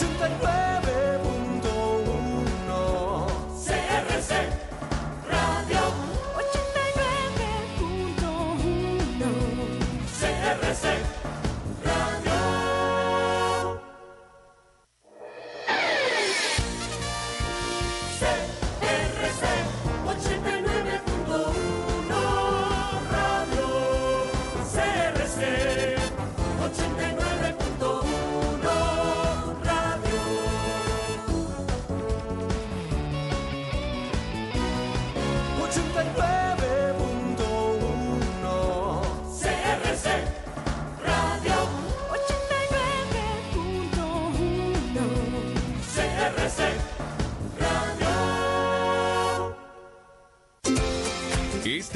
89.1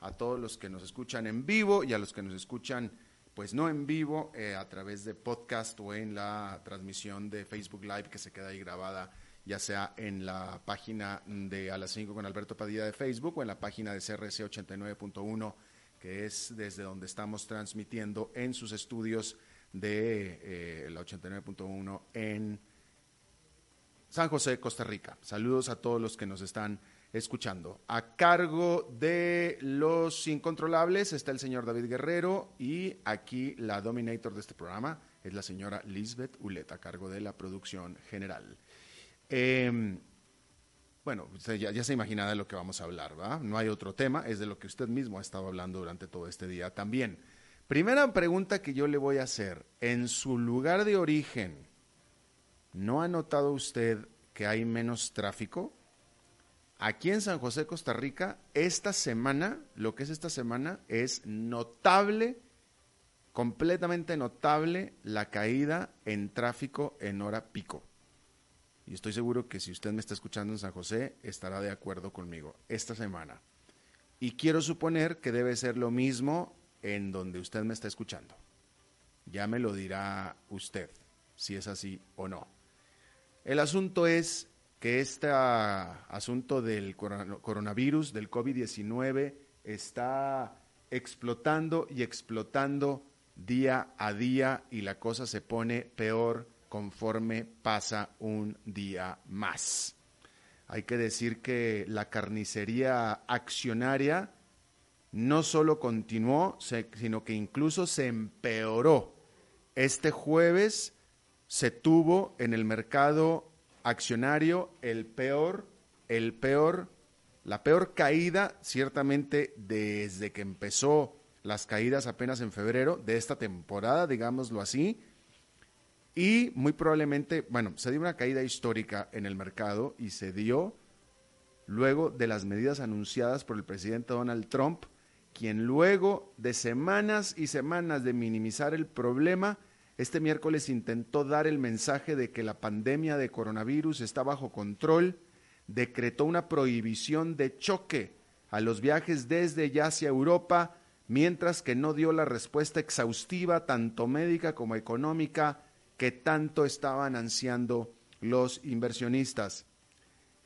a todos los que nos escuchan en vivo y a los que nos escuchan, pues no en vivo, eh, a través de podcast o en la transmisión de Facebook Live que se queda ahí grabada, ya sea en la página de A las 5 con Alberto Padilla de Facebook o en la página de CRC 89.1, que es desde donde estamos transmitiendo en sus estudios de eh, la 89.1 en San José, Costa Rica. Saludos a todos los que nos están escuchando. A cargo de los incontrolables está el señor David Guerrero y aquí la dominator de este programa es la señora Lisbeth Ulet, a cargo de la producción general. Eh, bueno, ya, ya se imagina de lo que vamos a hablar, ¿va? No hay otro tema, es de lo que usted mismo ha estado hablando durante todo este día también. Primera pregunta que yo le voy a hacer, en su lugar de origen, ¿no ha notado usted que hay menos tráfico? Aquí en San José, Costa Rica, esta semana, lo que es esta semana, es notable, completamente notable la caída en tráfico en hora pico. Y estoy seguro que si usted me está escuchando en San José, estará de acuerdo conmigo esta semana. Y quiero suponer que debe ser lo mismo en donde usted me está escuchando. Ya me lo dirá usted, si es así o no. El asunto es que este asunto del corona- coronavirus, del COVID-19, está explotando y explotando día a día y la cosa se pone peor conforme pasa un día más. Hay que decir que la carnicería accionaria no solo continuó, sino que incluso se empeoró. Este jueves se tuvo en el mercado accionario el peor, el peor, la peor caída, ciertamente desde que empezó las caídas apenas en febrero de esta temporada, digámoslo así, y muy probablemente, bueno, se dio una caída histórica en el mercado y se dio luego de las medidas anunciadas por el presidente Donald Trump, quien luego de semanas y semanas de minimizar el problema, este miércoles intentó dar el mensaje de que la pandemia de coronavirus está bajo control, decretó una prohibición de choque a los viajes desde y hacia Europa, mientras que no dio la respuesta exhaustiva, tanto médica como económica, que tanto estaban ansiando los inversionistas.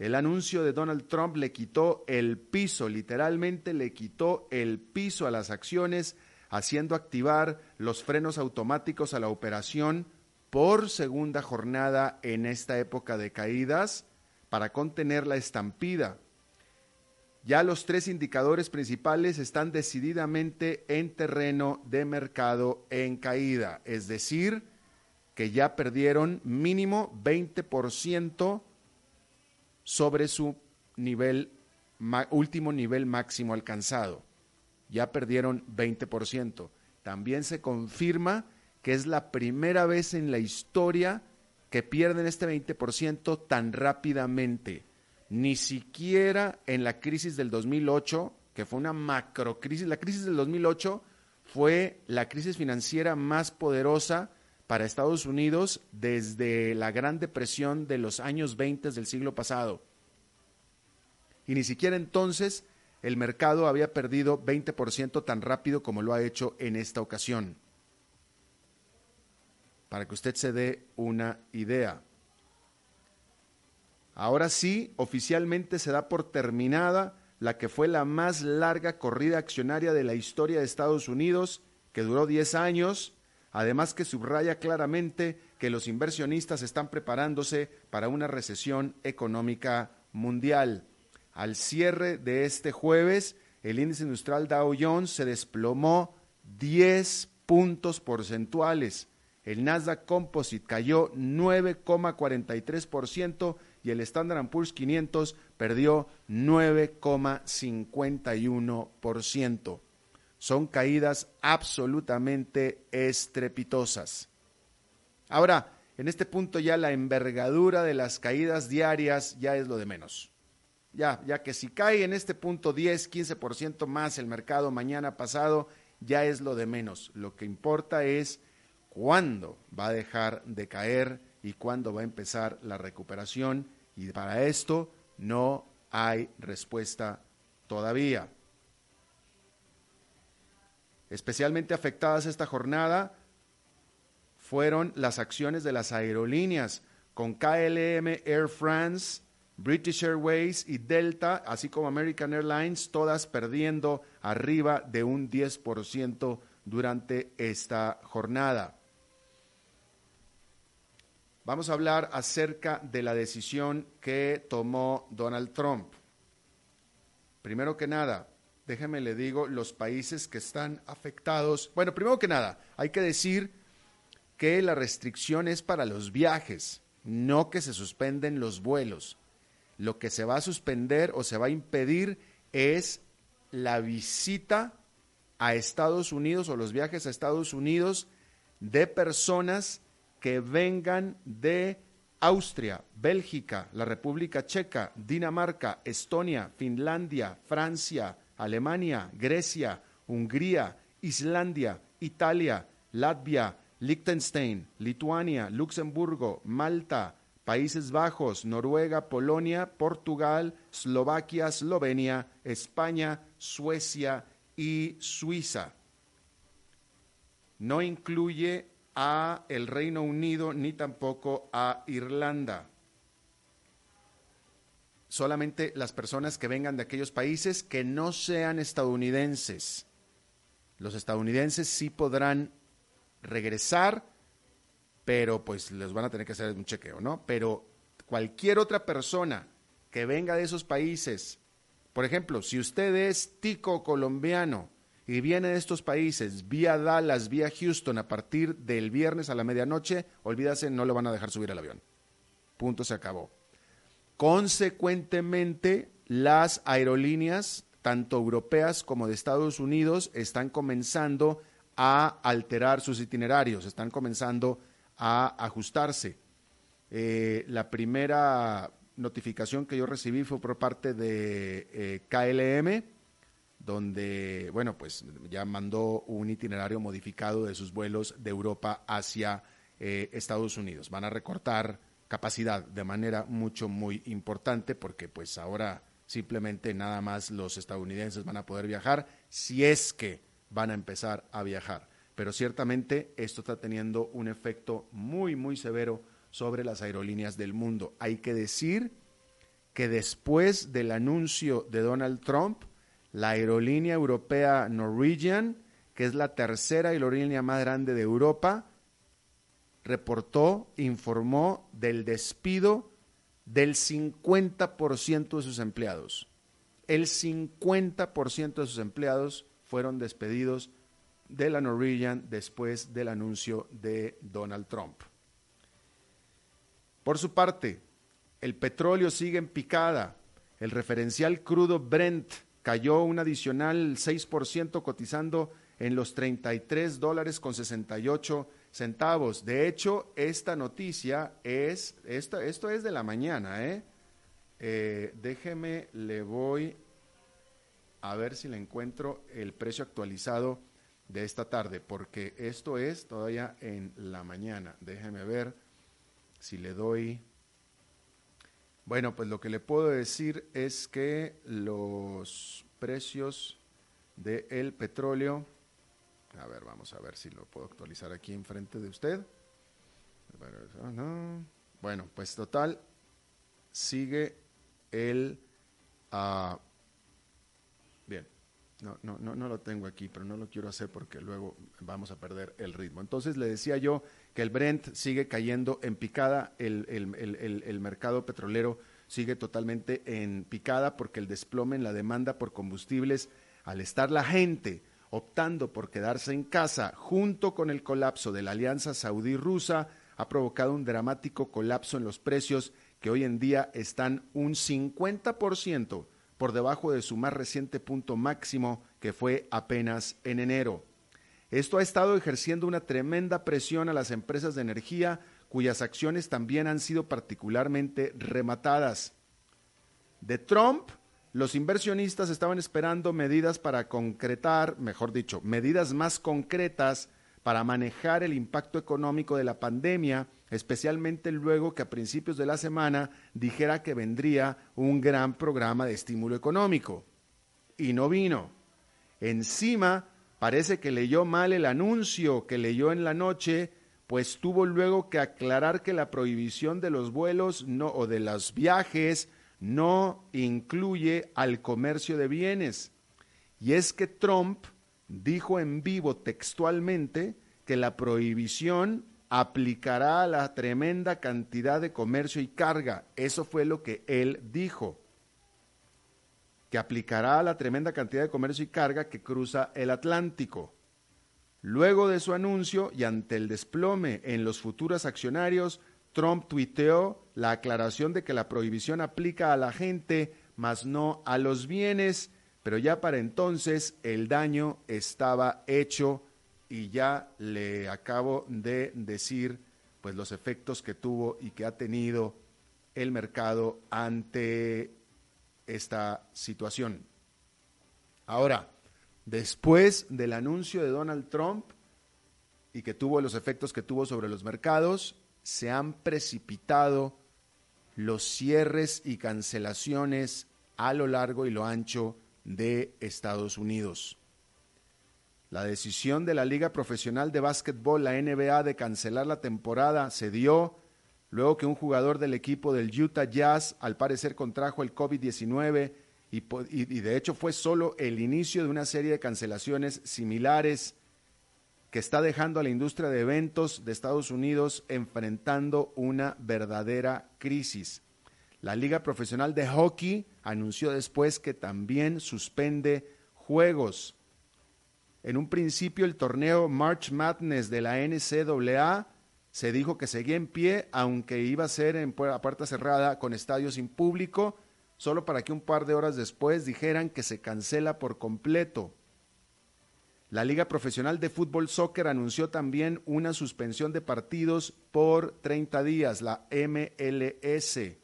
El anuncio de Donald Trump le quitó el piso, literalmente le quitó el piso a las acciones, haciendo activar los frenos automáticos a la operación por segunda jornada en esta época de caídas para contener la estampida. Ya los tres indicadores principales están decididamente en terreno de mercado en caída, es decir, que ya perdieron mínimo 20% sobre su nivel último nivel máximo alcanzado. Ya perdieron 20%. También se confirma que es la primera vez en la historia que pierden este 20% tan rápidamente. Ni siquiera en la crisis del 2008, que fue una macrocrisis, la crisis del 2008 fue la crisis financiera más poderosa para Estados Unidos desde la Gran Depresión de los años 20 del siglo pasado. Y ni siquiera entonces el mercado había perdido 20% tan rápido como lo ha hecho en esta ocasión. Para que usted se dé una idea. Ahora sí, oficialmente se da por terminada la que fue la más larga corrida accionaria de la historia de Estados Unidos, que duró 10 años, además que subraya claramente que los inversionistas están preparándose para una recesión económica mundial. Al cierre de este jueves, el índice industrial Dow Jones se desplomó 10 puntos porcentuales. El Nasdaq Composite cayó 9,43% y el Standard Poor's 500 perdió 9,51%. Son caídas absolutamente estrepitosas. Ahora, en este punto ya la envergadura de las caídas diarias ya es lo de menos. Ya, ya que si cae en este punto 10, 15% más el mercado mañana pasado, ya es lo de menos. Lo que importa es cuándo va a dejar de caer y cuándo va a empezar la recuperación. Y para esto no hay respuesta todavía. Especialmente afectadas esta jornada fueron las acciones de las aerolíneas, con KLM Air France British Airways y Delta, así como American Airlines, todas perdiendo arriba de un 10% durante esta jornada. Vamos a hablar acerca de la decisión que tomó Donald Trump. Primero que nada, déjeme le digo los países que están afectados. Bueno, primero que nada, hay que decir que la restricción es para los viajes, no que se suspenden los vuelos. Lo que se va a suspender o se va a impedir es la visita a Estados Unidos o los viajes a Estados Unidos de personas que vengan de Austria, Bélgica, la República Checa, Dinamarca, Estonia, Finlandia, Francia, Alemania, Grecia, Hungría, Islandia, Italia, Latvia, Liechtenstein, Lituania, Luxemburgo, Malta, Países Bajos, Noruega, Polonia, Portugal, Eslovaquia, Eslovenia, España, Suecia y Suiza. No incluye a el Reino Unido ni tampoco a Irlanda. Solamente las personas que vengan de aquellos países que no sean estadounidenses. Los estadounidenses sí podrán regresar pero pues les van a tener que hacer un chequeo, ¿no? Pero cualquier otra persona que venga de esos países, por ejemplo, si usted es tico colombiano y viene de estos países vía Dallas, vía Houston a partir del viernes a la medianoche, olvídase, no le van a dejar subir al avión. Punto, se acabó. Consecuentemente, las aerolíneas, tanto europeas como de Estados Unidos, están comenzando a alterar sus itinerarios, están comenzando a ajustarse. Eh, la primera notificación que yo recibí fue por parte de eh, KLM, donde, bueno, pues ya mandó un itinerario modificado de sus vuelos de Europa hacia eh, Estados Unidos. Van a recortar capacidad de manera mucho, muy importante, porque pues ahora simplemente nada más los estadounidenses van a poder viajar si es que van a empezar a viajar pero ciertamente esto está teniendo un efecto muy, muy severo sobre las aerolíneas del mundo. Hay que decir que después del anuncio de Donald Trump, la aerolínea europea Norwegian, que es la tercera aerolínea más grande de Europa, reportó, informó del despido del 50% de sus empleados. El 50% de sus empleados fueron despedidos de la Norwegian después del anuncio de Donald Trump. Por su parte, el petróleo sigue en picada. El referencial crudo Brent cayó un adicional 6% cotizando en los 33 dólares con 68 centavos. De hecho, esta noticia es, esto, esto es de la mañana, ¿eh? ¿eh? Déjeme, le voy a ver si le encuentro el precio actualizado de esta tarde, porque esto es todavía en la mañana. Déjeme ver si le doy... Bueno, pues lo que le puedo decir es que los precios del petróleo a ver, vamos a ver si lo puedo actualizar aquí enfrente de usted. Bueno, pues total, sigue el... Uh, bien, no, no, no, no lo tengo aquí, pero no lo quiero hacer porque luego vamos a perder el ritmo. Entonces le decía yo que el Brent sigue cayendo en picada, el, el, el mercado petrolero sigue totalmente en picada porque el desplome en la demanda por combustibles, al estar la gente optando por quedarse en casa junto con el colapso de la alianza saudí-rusa, ha provocado un dramático colapso en los precios que hoy en día están un 50% por debajo de su más reciente punto máximo, que fue apenas en enero. Esto ha estado ejerciendo una tremenda presión a las empresas de energía, cuyas acciones también han sido particularmente rematadas. De Trump los inversionistas estaban esperando medidas para concretar, mejor dicho, medidas más concretas para manejar el impacto económico de la pandemia, especialmente luego que a principios de la semana dijera que vendría un gran programa de estímulo económico. Y no vino. Encima, parece que leyó mal el anuncio que leyó en la noche, pues tuvo luego que aclarar que la prohibición de los vuelos no, o de los viajes no incluye al comercio de bienes. Y es que Trump dijo en vivo textualmente que la prohibición aplicará a la tremenda cantidad de comercio y carga. Eso fue lo que él dijo, que aplicará a la tremenda cantidad de comercio y carga que cruza el Atlántico. Luego de su anuncio y ante el desplome en los futuros accionarios, Trump tuiteó la aclaración de que la prohibición aplica a la gente, mas no a los bienes, pero ya para entonces el daño estaba hecho y ya le acabo de decir pues los efectos que tuvo y que ha tenido el mercado ante esta situación. Ahora, después del anuncio de Donald Trump y que tuvo los efectos que tuvo sobre los mercados, se han precipitado los cierres y cancelaciones a lo largo y lo ancho de Estados Unidos. La decisión de la Liga Profesional de Básquetbol, la NBA, de cancelar la temporada se dio luego que un jugador del equipo del Utah Jazz al parecer contrajo el COVID-19 y, y, de hecho fue solo el inicio de una serie de cancelaciones similares que está dejando a la industria de eventos de Estados Unidos enfrentando una verdadera crisis. La Liga Profesional de Hockey anunció después que también suspende juegos. En un principio el torneo March Madness de la NCAA se dijo que seguía en pie, aunque iba a ser en puerta cerrada con estadios sin público, solo para que un par de horas después dijeran que se cancela por completo. La Liga Profesional de Fútbol Soccer anunció también una suspensión de partidos por 30 días, la MLS.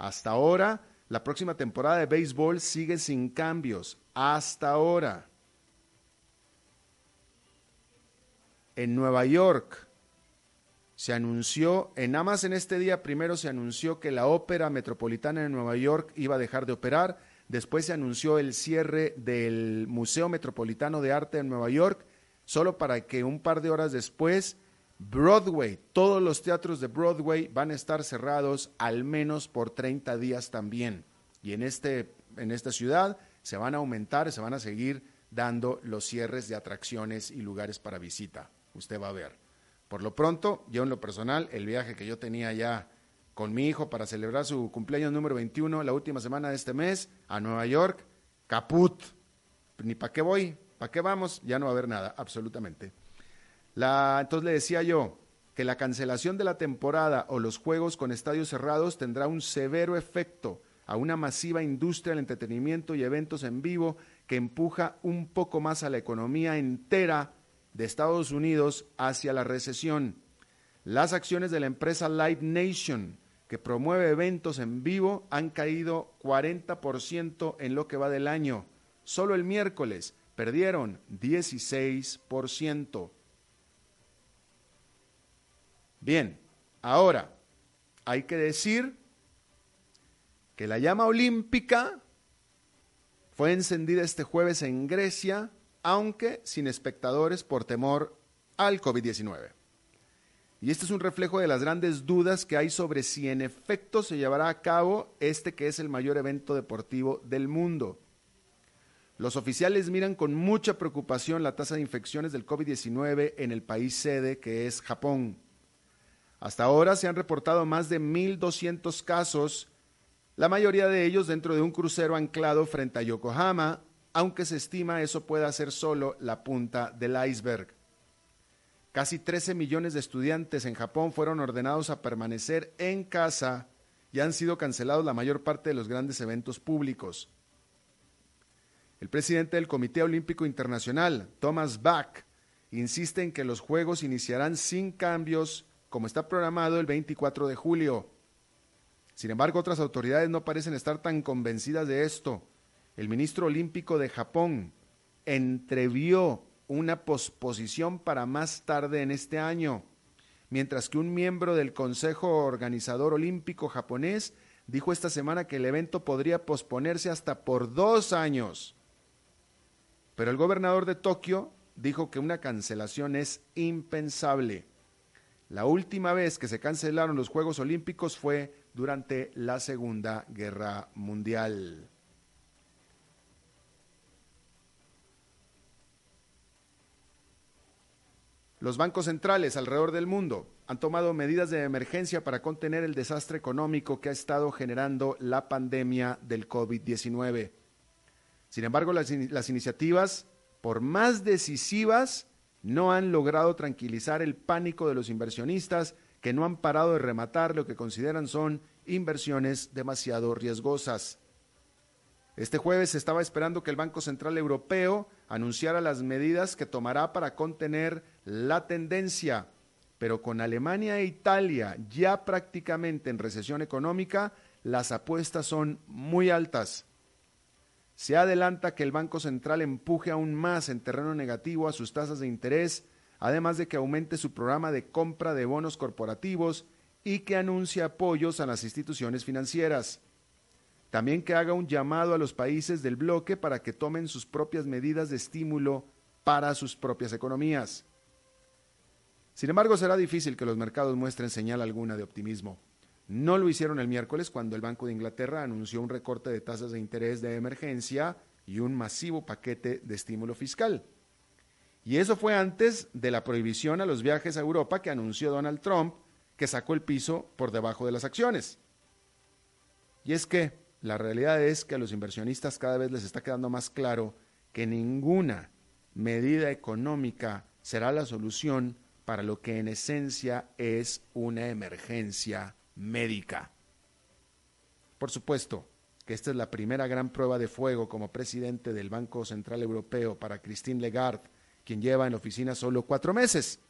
Hasta ahora, la próxima temporada de béisbol sigue sin cambios. Hasta ahora. En Nueva York se anunció, en nada más en este día primero se anunció que la Ópera Metropolitana de Nueva York iba a dejar de operar Después se anunció el cierre del Museo Metropolitano de Arte en Nueva York, solo para que un par de horas después Broadway, todos los teatros de Broadway van a estar cerrados al menos por 30 días también. Y en, este, en esta ciudad se van a aumentar, se van a seguir dando los cierres de atracciones y lugares para visita. Usted va a ver. Por lo pronto, yo en lo personal, el viaje que yo tenía ya con mi hijo para celebrar su cumpleaños número 21 la última semana de este mes a Nueva York, caput. Ni para qué voy, para qué vamos, ya no va a haber nada, absolutamente. La, entonces le decía yo que la cancelación de la temporada o los juegos con estadios cerrados tendrá un severo efecto a una masiva industria del entretenimiento y eventos en vivo que empuja un poco más a la economía entera de Estados Unidos hacia la recesión. Las acciones de la empresa Live Nation, que promueve eventos en vivo, han caído 40% en lo que va del año. Solo el miércoles perdieron 16%. Bien, ahora hay que decir que la llama olímpica fue encendida este jueves en Grecia, aunque sin espectadores por temor al COVID-19. Y este es un reflejo de las grandes dudas que hay sobre si en efecto se llevará a cabo este que es el mayor evento deportivo del mundo. Los oficiales miran con mucha preocupación la tasa de infecciones del COVID-19 en el país sede que es Japón. Hasta ahora se han reportado más de 1.200 casos, la mayoría de ellos dentro de un crucero anclado frente a Yokohama, aunque se estima eso pueda ser solo la punta del iceberg. Casi 13 millones de estudiantes en Japón fueron ordenados a permanecer en casa y han sido cancelados la mayor parte de los grandes eventos públicos. El presidente del Comité Olímpico Internacional, Thomas Bach, insiste en que los Juegos iniciarán sin cambios como está programado el 24 de julio. Sin embargo, otras autoridades no parecen estar tan convencidas de esto. El ministro olímpico de Japón entrevió una posposición para más tarde en este año, mientras que un miembro del Consejo Organizador Olímpico japonés dijo esta semana que el evento podría posponerse hasta por dos años. Pero el gobernador de Tokio dijo que una cancelación es impensable. La última vez que se cancelaron los Juegos Olímpicos fue durante la Segunda Guerra Mundial. Los bancos centrales alrededor del mundo han tomado medidas de emergencia para contener el desastre económico que ha estado generando la pandemia del COVID-19. Sin embargo, las, las, iniciativas, por más decisivas, no han logrado tranquilizar el pánico de los inversionistas que no han parado de rematar lo que consideran son inversiones demasiado riesgosas. Este jueves se estaba esperando que el Banco Central Europeo anunciara las medidas que tomará para contener la tendencia, pero con Alemania e Italia ya prácticamente en recesión económica, las apuestas son muy altas. Se adelanta que el Banco Central empuje aún más en terreno negativo a sus tasas de interés, además de que aumente su programa de compra de bonos corporativos y que anuncie apoyos a las instituciones financieras. También que haga un llamado a los países del bloque para que tomen sus propias medidas de estímulo para sus propias economías. Sin embargo, será difícil que los mercados muestren señal alguna de optimismo. No lo hicieron el miércoles cuando el Banco de Inglaterra anunció un recorte de tasas de interés de emergencia y un masivo paquete de estímulo fiscal. Y eso fue antes de la prohibición a los viajes a Europa que anunció Donald Trump, que sacó el piso por debajo de las acciones. Y es que la realidad es que a los inversionistas cada vez les está quedando más claro que ninguna medida económica será la solución para lo que en esencia es una emergencia médica. Por supuesto que esta es la primera gran prueba de fuego como presidente del Banco Central Europeo para Christine Lagarde, quien lleva en la oficina solo cuatro meses.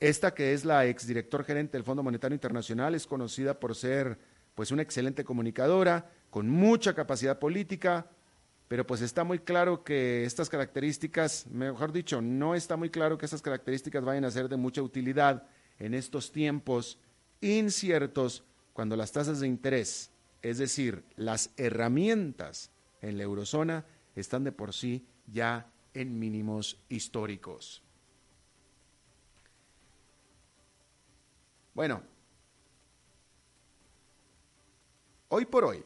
Esta que es la exdirector gerente del Fondo Monetario Internacional es conocida por ser pues una excelente comunicadora, con mucha capacidad política, pero pues está muy claro que estas características, mejor dicho, no está muy claro que estas características vayan a ser de mucha utilidad en estos tiempos inciertos cuando las tasas de interés, es decir, las herramientas en la eurozona, están de por sí ya en mínimos históricos. Bueno, hoy por hoy,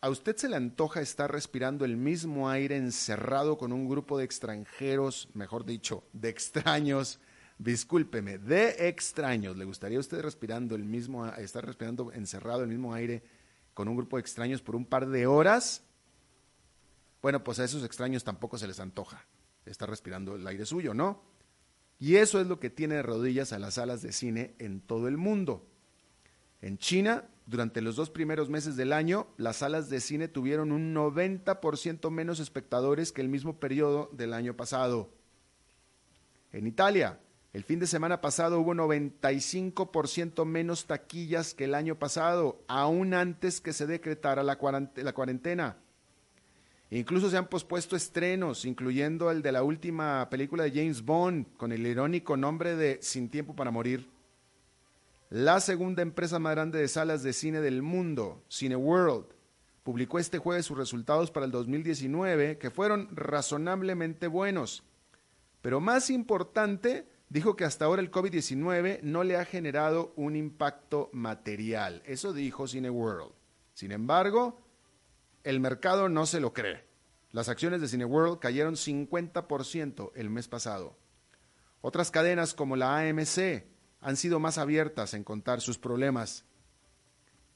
¿a usted se le antoja estar respirando el mismo aire encerrado con un grupo de extranjeros, mejor dicho, de extraños, discúlpeme, de extraños, ¿le gustaría usted respirando el mismo, estar respirando encerrado el mismo aire con un grupo de extraños por un par de horas? Bueno, pues a esos extraños tampoco se les antoja estar respirando el aire suyo, ¿no? Y eso es lo que tiene de rodillas a las salas de cine en todo el mundo. En China durante los dos primeros meses del año, las salas de cine tuvieron un 90% menos espectadores que el mismo periodo del año pasado. En Italia, el fin de semana pasado hubo 95% menos taquillas que el año pasado, aún antes que se decretara la cuarentena. Incluso se han pospuesto estrenos, incluyendo el de la última película de James Bond, con el irónico nombre de Sin Tiempo para Morir. La segunda empresa más grande de salas de cine del mundo, Cineworld, publicó este jueves sus resultados para el 2019, que fueron razonablemente buenos. Pero más importante, dijo que hasta ahora el COVID-19 no le ha generado un impacto material. Eso dijo Cineworld. Sin embargo, el mercado no se lo cree. Las acciones de Cineworld cayeron 50% el mes pasado. Otras cadenas como la AMC han sido más abiertas en contar sus problemas.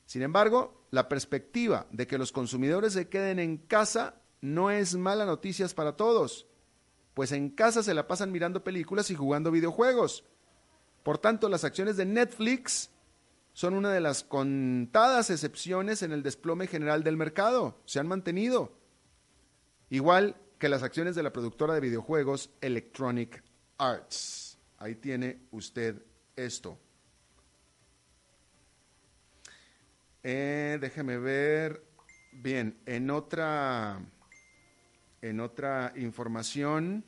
Sin embargo, la perspectiva de que los consumidores se queden en casa no es mala noticia para todos, pues en casa se la pasan mirando películas y jugando videojuegos. Por tanto, las acciones de Netflix son una de las contadas excepciones en el desplome general del mercado. Se han mantenido. Igual que las acciones de la productora de videojuegos Electronic Arts. Ahí tiene usted esto. Eh, déjeme ver. Bien, en otra, en otra información,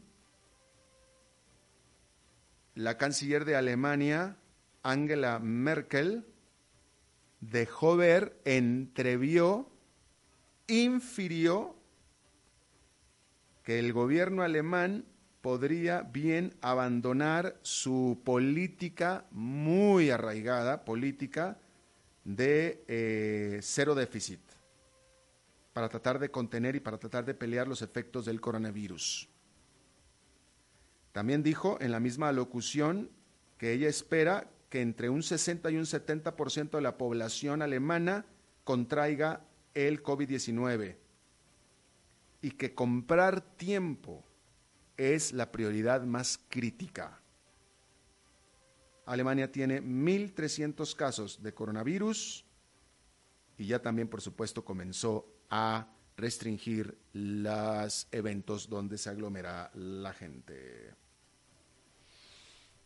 la canciller de Alemania, Angela Merkel, dejó ver, entrevió, infirió que el gobierno alemán podría bien abandonar su política muy arraigada, política de eh, cero déficit, para tratar de contener y para tratar de pelear los efectos del coronavirus. También dijo en la misma locución que ella espera que entre un 60 y un 70% de la población alemana contraiga el COVID-19 y que comprar tiempo es la prioridad más crítica. Alemania tiene 1.300 casos de coronavirus y ya también, por supuesto, comenzó a restringir los eventos donde se aglomera la gente.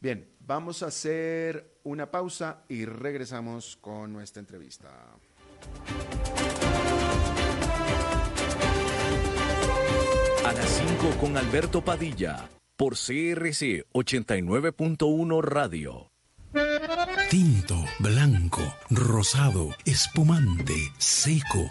Bien, vamos a hacer una pausa y regresamos con nuestra entrevista. A las 5 con Alberto Padilla, por CRC 89.1 Radio. Tinto, blanco, rosado, espumante, seco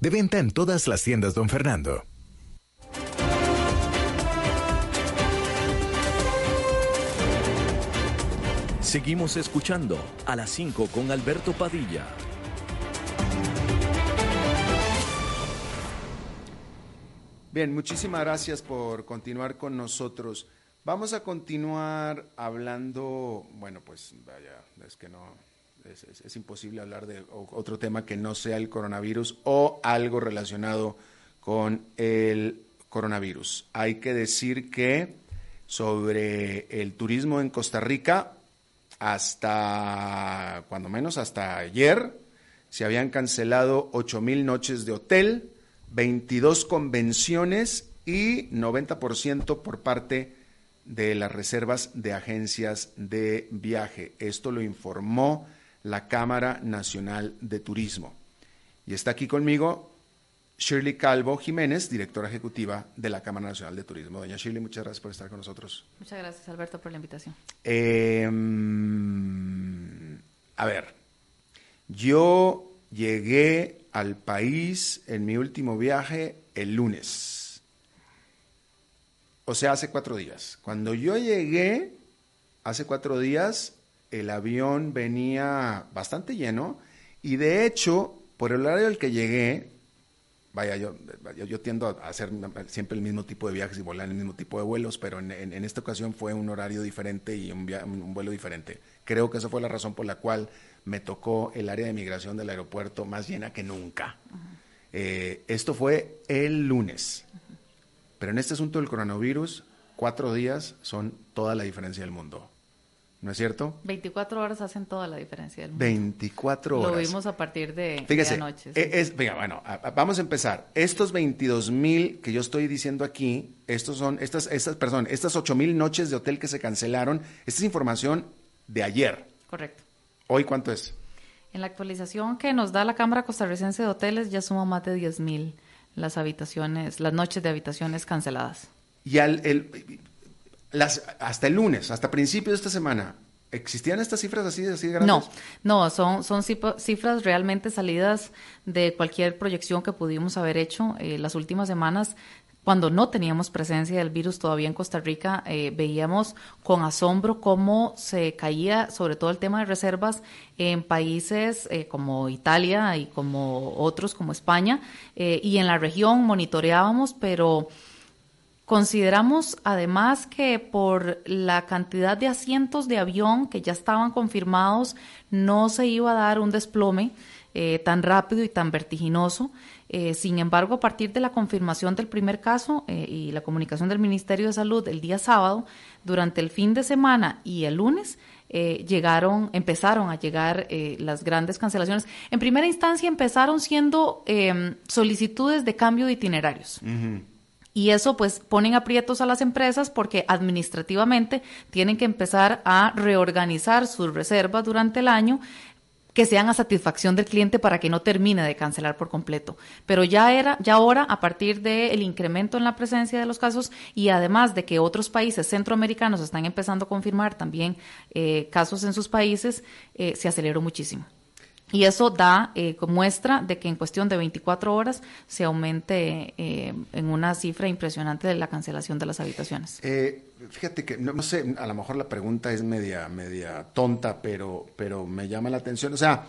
De venta en todas las tiendas, don Fernando. Seguimos escuchando a las 5 con Alberto Padilla. Bien, muchísimas gracias por continuar con nosotros. Vamos a continuar hablando, bueno, pues vaya, es que no, es, imposible hablar de otro tema que no sea el coronavirus o algo relacionado con el coronavirus. Hay que decir que sobre el turismo en Costa Rica, hasta, cuando menos hasta ayer, se habían cancelado 8 mil noches de hotel, 22 convenciones y 90% por parte de las reservas de agencias de viaje. Esto lo informó la Cámara Nacional de Turismo. Y está aquí conmigo Shirley Calvo Jiménez, directora ejecutiva de la Cámara Nacional de Turismo. Doña Shirley, muchas gracias por estar con nosotros. Muchas gracias, Alberto, por la invitación. Eh, mm, a ver, yo llegué al país en mi último viaje el lunes. O sea, hace cuatro días. Cuando yo llegué, hace cuatro días, el avión venía bastante lleno y de hecho, por el horario al que llegué, vaya, yo, yo, yo tiendo a hacer siempre el mismo tipo de viajes y volar en el mismo tipo de vuelos, pero en, en- en esta ocasión fue un horario diferente y un, via- un vuelo diferente. Creo que esa fue la razón por la cual me tocó el área de migración del aeropuerto más llena que nunca. Eh, esto fue el lunes. Pero en este asunto del coronavirus, cuatro días son toda la diferencia del mundo. ¿No es cierto? 24 horas hacen toda la diferencia del mundo. 24 horas. Lo vimos a partir de, Fíjese, de anoche. sí. e- es, venga, bueno, a- a- vamos a empezar. Estos 22 mil que yo estoy diciendo aquí, estos son, estas, estas, perdón, estas 8 mil noches de hotel que se cancelaron, esta es información de ayer. Correcto. ¿Hoy cuánto es? En la actualización que nos da la Cámara Costarricense de Hoteles ya suma más de 10.000 las habitaciones, las noches de habitaciones canceladas. Y al, el, las, hasta el lunes, hasta principios de esta semana, ¿existían estas cifras así, así de grandes? No, no, son, son cifra- cifras realmente salidas de cualquier proyección que pudimos haber hecho eh, las últimas semanas. Cuando no teníamos presencia del virus todavía en Costa Rica, eh, veíamos con asombro cómo se caía, sobre todo el tema de reservas, en países eh, como Italia y como otros como España, eh, y en la región monitoreábamos, pero Consideramos además que por la cantidad de asientos de avión que ya estaban confirmados, no se iba a dar un desplome eh, tan rápido y tan vertiginoso. Eh, sin embargo, a partir de la confirmación del primer caso eh, y la comunicación del Ministerio de Salud el día sábado, durante el fin de semana y el lunes, eh, llegaron, empezaron a llegar eh, las grandes cancelaciones. En primera instancia empezaron siendo eh, solicitudes de cambio de itinerarios. Y eso pues ponen aprietos a las empresas porque administrativamente tienen que empezar a reorganizar sus reservas durante el año que sean a satisfacción del cliente para que no termine de cancelar por completo. Pero ya era, ya ahora, a partir del incremento en la presencia de los casos y además de que otros países centroamericanos están empezando a confirmar también eh, casos en sus países, eh, se aceleró muchísimo. Y eso da eh, muestra de que en cuestión de 24 horas se aumente eh, en una cifra impresionante de la cancelación de las habitaciones. Eh, fíjate que, no, sé, a lo mejor la pregunta es media, media tonta, pero, pero me llama la atención. O sea,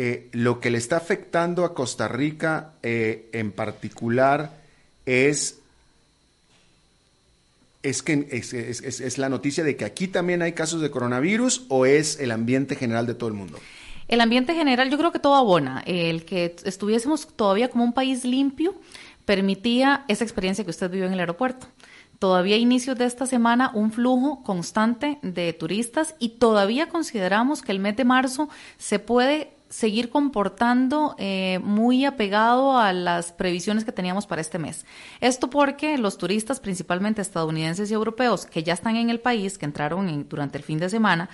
eh, lo que le está afectando a Costa Rica eh, en particular es, es, que, es la noticia de que aquí también hay casos de coronavirus o es el ambiente general de todo el mundo. El ambiente general, yo creo que todo abona. El que estuviésemos todavía como un país limpio permitía esa experiencia que usted vivió en el aeropuerto. Todavía a inicios de esta semana un flujo constante de turistas y todavía consideramos que el mes de marzo se puede seguir comportando eh, muy apegado a las previsiones que teníamos para este mes. Esto porque los turistas, principalmente estadounidenses y europeos, que ya están en el país, que entraron en- durante el fin de semana,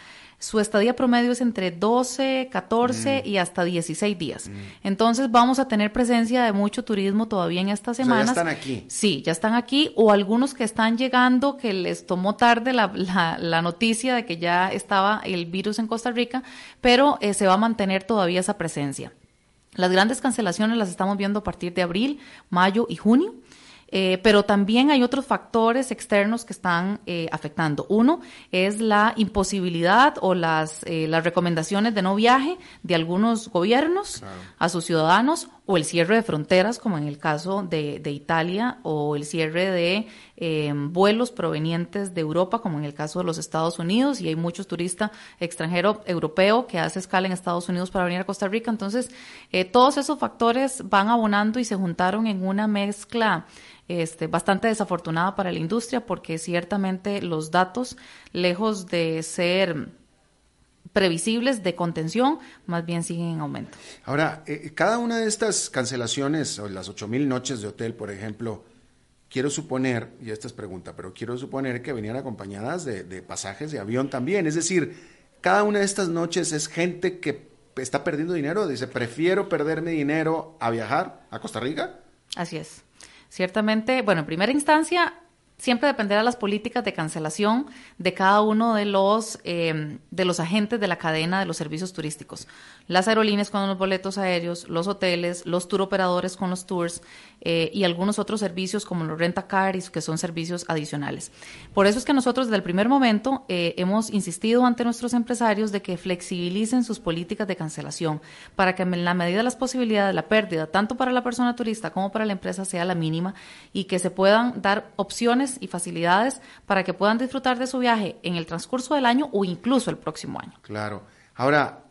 su estadía promedio es entre 12, 14 y hasta 16 días. Entonces vamos a tener presencia de mucho turismo todavía en estas O sea, ya semanas. están aquí. Sí, ya están aquí o algunos que están llegando que les tomó tarde la, la- la noticia de que ya estaba el virus en Costa Rica, pero eh, se va a mantener todavía esa presencia. Las grandes cancelaciones las estamos viendo a partir de abril, mayo y junio. Eh, pero también hay otros factores externos que están eh, afectando. Uno es la imposibilidad o las, eh, las recomendaciones de no viaje de algunos gobiernos a sus ciudadanos. O el cierre de fronteras, como en el caso de, de Italia, o el cierre de eh, vuelos provenientes de Europa, como en el caso de los Estados Unidos, y hay muchos turistas extranjero europeo que hace escala en Estados Unidos para venir a Costa Rica. Entonces, eh, todos esos factores van abonando y se juntaron en una mezcla este, bastante desafortunada para la industria, porque ciertamente los datos, lejos de ser previsibles de contención, más bien siguen en aumento. Ahora, eh, cada una de estas cancelaciones, o las 8.000 noches de hotel, por ejemplo, quiero suponer, y esta es pregunta, pero quiero suponer que venían acompañadas de, de pasajes de avión también. Es decir, cada una de estas noches es gente que está perdiendo dinero, dice, prefiero perder mi dinero a viajar a Costa Rica. Así es. Ciertamente, bueno, en primera instancia, siempre dependerá de las políticas de cancelación de cada uno de los, eh, de los agentes de la cadena de los servicios turísticos. Las aerolíneas con los boletos aéreos, los hoteles, los tour operadores con los tours eh, y algunos otros servicios como los renta cars, que son servicios adicionales. Por eso es que nosotros desde el primer momento eh, hemos insistido ante nuestros empresarios de que flexibilicen sus políticas de cancelación para que en la medida de las posibilidades la pérdida, tanto para la persona turista como para la empresa, sea la mínima y que se puedan dar opciones y facilidades para que puedan disfrutar de su viaje en el transcurso del año o incluso el próximo año. Claro. Ahora,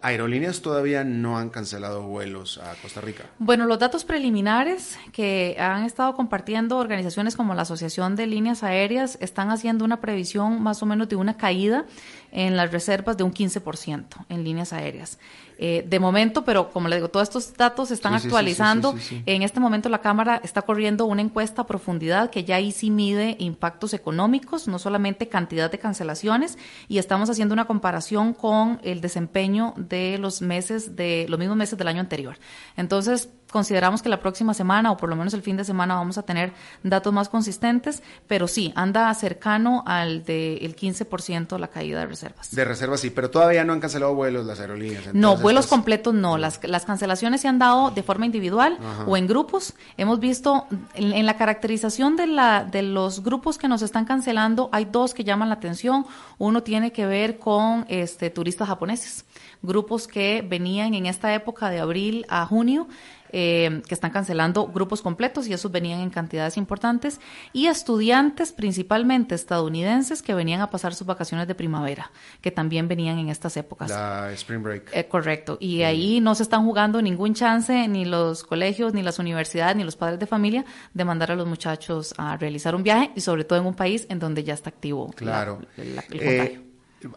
aerolíneas todavía no han cancelado vuelos a Costa Rica. Bueno, los datos preliminares que han estado compartiendo organizaciones como la Asociación de Líneas Aéreas están haciendo una previsión más o menos de una caída en las reservas de un 15% en líneas aéreas. Eh, de momento, pero como le digo, todos estos datos se están Sí, actualizando. sí, sí, sí. En este momento la Cámara está corriendo una encuesta a profundidad que ya ahí sí mide impactos económicos, no solamente cantidad de cancelaciones, y estamos haciendo una comparación con el desempeño de los meses de los mismos meses del año anterior. Entonces, consideramos que la próxima semana o por lo menos el fin de semana vamos a tener datos más consistentes, pero sí, anda cercano al del 15% la caída de reservas. De reservas sí, pero todavía no han cancelado vuelos las aerolíneas. No, vuelos pues, completos no. Las, las cancelaciones se han dado de forma individual Ajá. o en grupos. Hemos visto en, en la caracterización de, la, de los grupos que nos están cancelando, hay dos que llaman la atención. Uno tiene que ver con este, turistas japoneses, grupos que venían en esta época de abril a junio. Eh, que están cancelando grupos completos y esos venían en cantidades importantes y estudiantes principalmente estadounidenses que venían a pasar sus vacaciones de primavera que también venían en estas épocas La Spring Break. eh, correcto. Y ahí no se están jugando ningún chance, ni los colegios, ni las universidades, ni los padres de familia, de mandar a los muchachos a realizar un viaje, y sobre todo en un país en donde ya está activo la- Claro. la- el Eh,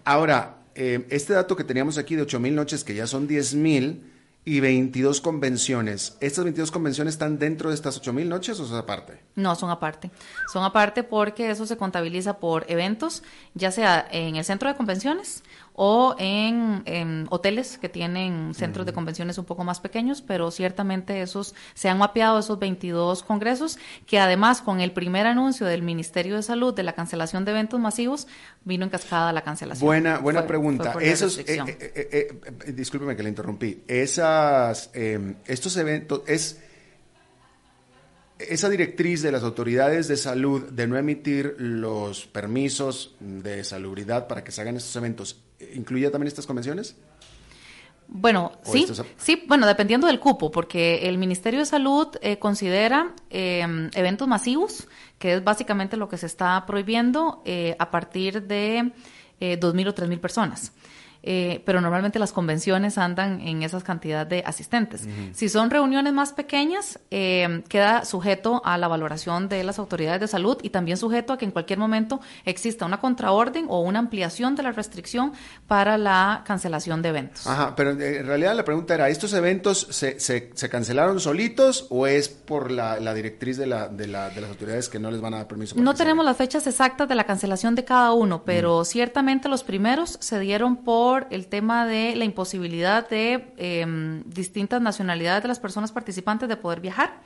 ahora, eh, este dato que teníamos aquí de 8 mil noches, que ya son 10 mil, y 22 convenciones. ¿Estas 22 convenciones están dentro de estas 8 mil noches o son aparte? No, son aparte. Son aparte porque eso se contabiliza por eventos, ya sea en el centro de convenciones o en, en hoteles que tienen centros de convenciones un poco más pequeños, pero ciertamente esos se han mapeado esos 22 congresos que además con el primer anuncio del Ministerio de Salud de la cancelación de eventos masivos vino en cascada la cancelación. Buena, buena Fue- pregunta. fue Esos, eh, eh, eh, eh, eh, discúlpeme que le interrumpí. Esas, eh, estos eventos, es esa directriz de las autoridades de salud de no emitir los permisos de salubridad para que se hagan estos eventos, ¿incluye también estas convenciones? Bueno, ¿O sí, sí, bueno, dependiendo del cupo, porque el Ministerio de Salud eh, considera eh, eventos masivos, que es básicamente lo que se está prohibiendo eh, a partir de eh, 2.000 o 3.000 personas. Eh, pero normalmente las convenciones andan en esas cantidades de asistentes. Si son reuniones más pequeñas, eh, queda sujeto a la valoración de las autoridades de salud y también sujeto a que en cualquier momento exista una contraorden o una ampliación de la restricción para la cancelación de eventos. Ajá, pero eh, en realidad la pregunta era, ¿estos eventos se, se, se cancelaron solitos o es por la, la directriz de, la, de, la, de las autoridades que no les van a dar permiso? No tenemos las fechas exactas de la cancelación de cada uno, pero ciertamente los primeros se dieron por el tema de la imposibilidad de eh, distintas nacionalidades de las personas participantes de poder viajar,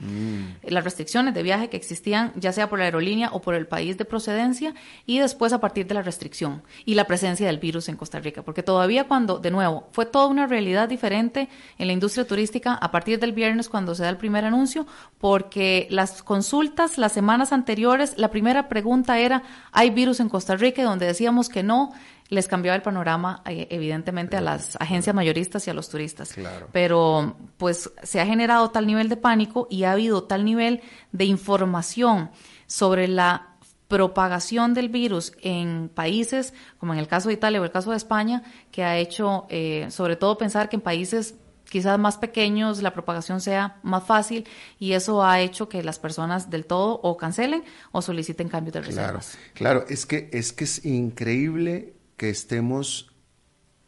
las restricciones de viaje que existían ya sea por la aerolínea o por el país de procedencia y después a partir de la restricción y la presencia del virus en Costa Rica, porque todavía cuando, de nuevo, fue toda una realidad diferente en la industria turística a partir del viernes cuando se da el primer anuncio, porque las consultas las semanas anteriores, la primera pregunta era, ¿hay virus en Costa Rica? Y donde decíamos que no, les cambiaba el panorama, eh, evidentemente, a las agencias mayoristas y a los turistas. Claro. Pero, pues, se ha generado tal nivel de pánico y ha habido tal nivel de información sobre la propagación del virus en países, como en el caso de Italia o el caso de España, que ha hecho, eh, sobre todo, pensar que en países quizás más pequeños la propagación sea más fácil y eso ha hecho que las personas del todo o cancelen o soliciten cambios de Claro, reservas. claro, es que es que es increíble que estemos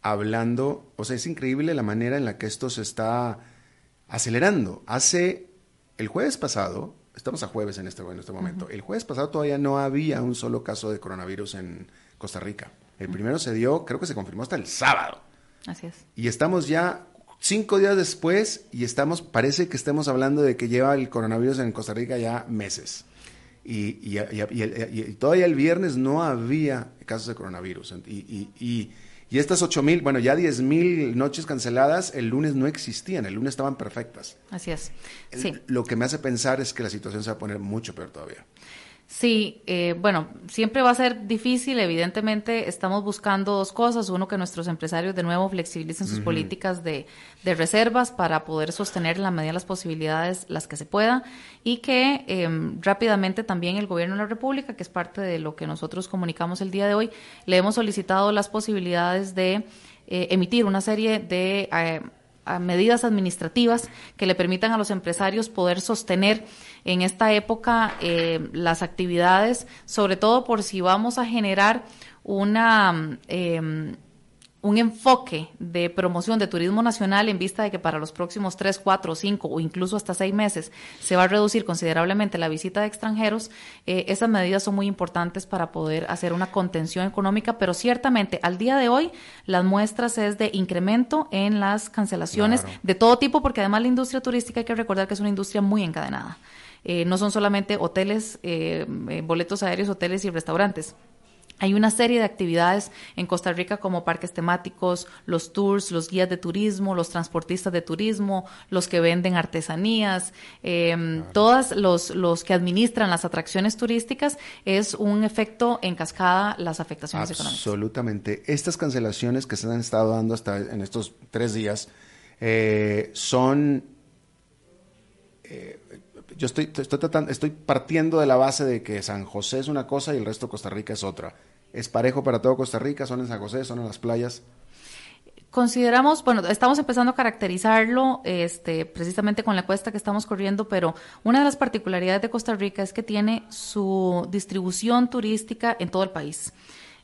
hablando, o sea, es increíble la manera en la que esto se está acelerando. Hace el jueves pasado, estamos a jueves en este, en este momento, el jueves pasado todavía no había un solo caso de coronavirus en Costa Rica. El primero se dio, creo que se confirmó hasta el sábado. Así es. Y estamos ya cinco días después y estamos, parece que estemos hablando de que lleva el coronavirus en Costa Rica ya meses. Y, y- y- y- todavía el viernes no había casos de coronavirus. Y, estas ocho mil, bueno, ya diez mil noches canceladas, el lunes no existían, el lunes estaban perfectas. Así es. Sí. Lo que me hace pensar es que la situación se va a poner mucho peor todavía. Sí, eh, bueno, siempre va a ser difícil. Evidentemente, estamos buscando dos cosas. Uno, que nuestros empresarios de nuevo flexibilicen sus políticas de, de reservas para poder sostener en la medida de las posibilidades las que se pueda. Y que eh, rápidamente también el gobierno de la República, que es parte de lo que nosotros comunicamos el día de hoy, le hemos solicitado las posibilidades de eh, emitir una serie de eh, a medidas administrativas que le permitan a los empresarios poder sostener en esta época eh, las actividades, sobre todo por si vamos a generar una eh, un enfoque de promoción de turismo nacional en vista de que para los próximos tres, cuatro, cinco o incluso hasta seis meses se va a reducir considerablemente la visita de extranjeros, eh, esas medidas son muy importantes para poder hacer una contención económica, pero ciertamente al día de hoy las muestras es de incremento en las cancelaciones Claro. de todo tipo, porque además la industria turística hay que recordar que es una industria muy encadenada. Eh, no son solamente hoteles, eh, eh, boletos aéreos, hoteles y restaurantes. Hay una serie de actividades en Costa Rica como parques temáticos, los tours, los guías de turismo, los transportistas de turismo, los que venden artesanías, eh, todos los, los que administran las atracciones turísticas, es un efecto en cascada las afectaciones económicas. Absolutamente. Estas cancelaciones que se han estado dando hasta en estos tres días eh, son. eh, yo estoy, estoy, tratando, estoy partiendo de la base de que San José es una cosa y el resto de Costa Rica es otra. Es parejo para todo Costa Rica, son en San José, son en las playas. Consideramos, bueno, estamos empezando a caracterizarlo este, precisamente con la encuesta que estamos corriendo, pero una de las particularidades de Costa Rica es que tiene su distribución turística en todo el país.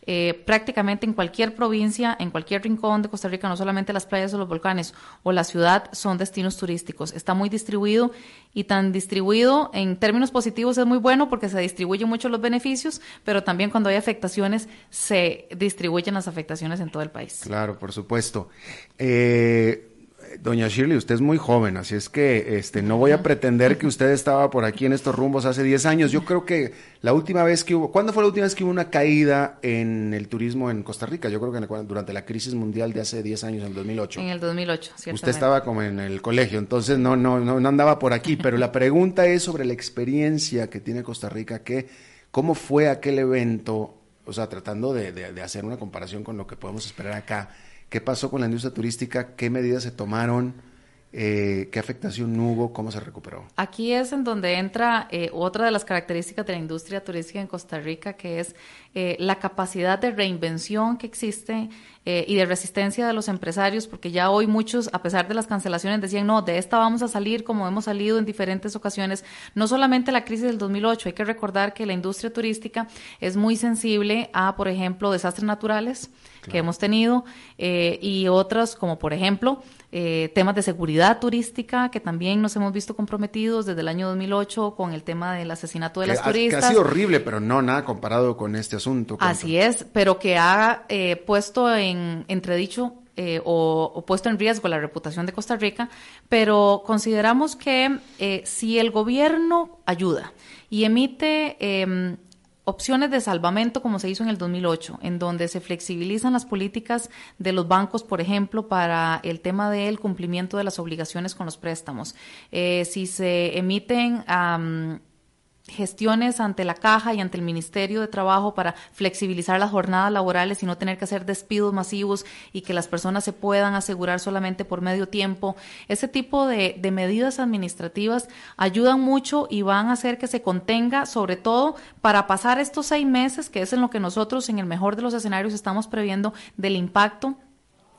Eh, prácticamente en cualquier provincia, en cualquier rincón de Costa Rica, no solamente las playas o los volcanes o la ciudad son destinos turísticos. Está muy distribuido y tan distribuido en términos positivos es muy bueno porque se distribuyen mucho los beneficios, pero también cuando hay afectaciones se distribuyen las afectaciones en todo el país. Claro, por supuesto. Eh, doña Shirley, usted es muy joven, así es que este, no voy a pretender que usted estaba por aquí en estos rumbos hace 10 años. Yo creo que la última vez que hubo, ¿cuándo fue la última vez que hubo una caída en el turismo en Costa Rica? Yo creo que en durante la crisis mundial de hace 10 años, en el 2008. En el 2008, ciertamente. Usted estaba como en el colegio, entonces no, no, no, no andaba por aquí, pero la pregunta es sobre la experiencia que tiene Costa Rica, que, ¿cómo fue aquel evento? O sea, tratando de, de- de hacer una comparación con lo que podemos esperar acá. ¿Qué pasó con la industria turística? ¿Qué medidas se tomaron? Eh, ¿Qué afectación hubo? ¿Cómo se recuperó? Aquí es en donde entra eh, otra de las características de la industria turística en Costa Rica, que es eh, la capacidad de reinvención que existe eh, y de resistencia de los empresarios, porque ya hoy muchos, a pesar de las cancelaciones, decían, no, de esta vamos a salir como hemos salido en diferentes ocasiones. No solamente la crisis del 2008, hay que recordar que la industria turística es muy sensible a, por ejemplo, desastres naturales que hemos tenido eh, y otras como por ejemplo eh, temas de seguridad turística que también nos hemos visto comprometidos desde el año 2008 con el tema del asesinato de que, las ha, que turistas. ha sido horrible, pero no nada comparado con este asunto. Así es, pero que ha eh, puesto en entredicho eh, o, puesto en riesgo la reputación de Costa Rica, pero consideramos que eh, si el gobierno ayuda y emite eh, opciones de salvamento como se hizo en el 2008, en donde se flexibilizan las políticas de los bancos, por ejemplo, para el tema del cumplimiento de las obligaciones con los préstamos. Eh, si se emiten gestiones ante la caja y ante el Ministerio de Trabajo para flexibilizar las jornadas laborales y no tener que hacer despidos masivos y que las personas se puedan asegurar solamente por medio tiempo. Ese tipo de, de medidas administrativas ayudan mucho y van a hacer que se contenga, sobre todo para pasar estos seis meses, que es en lo que nosotros en el mejor de los escenarios estamos previendo del impacto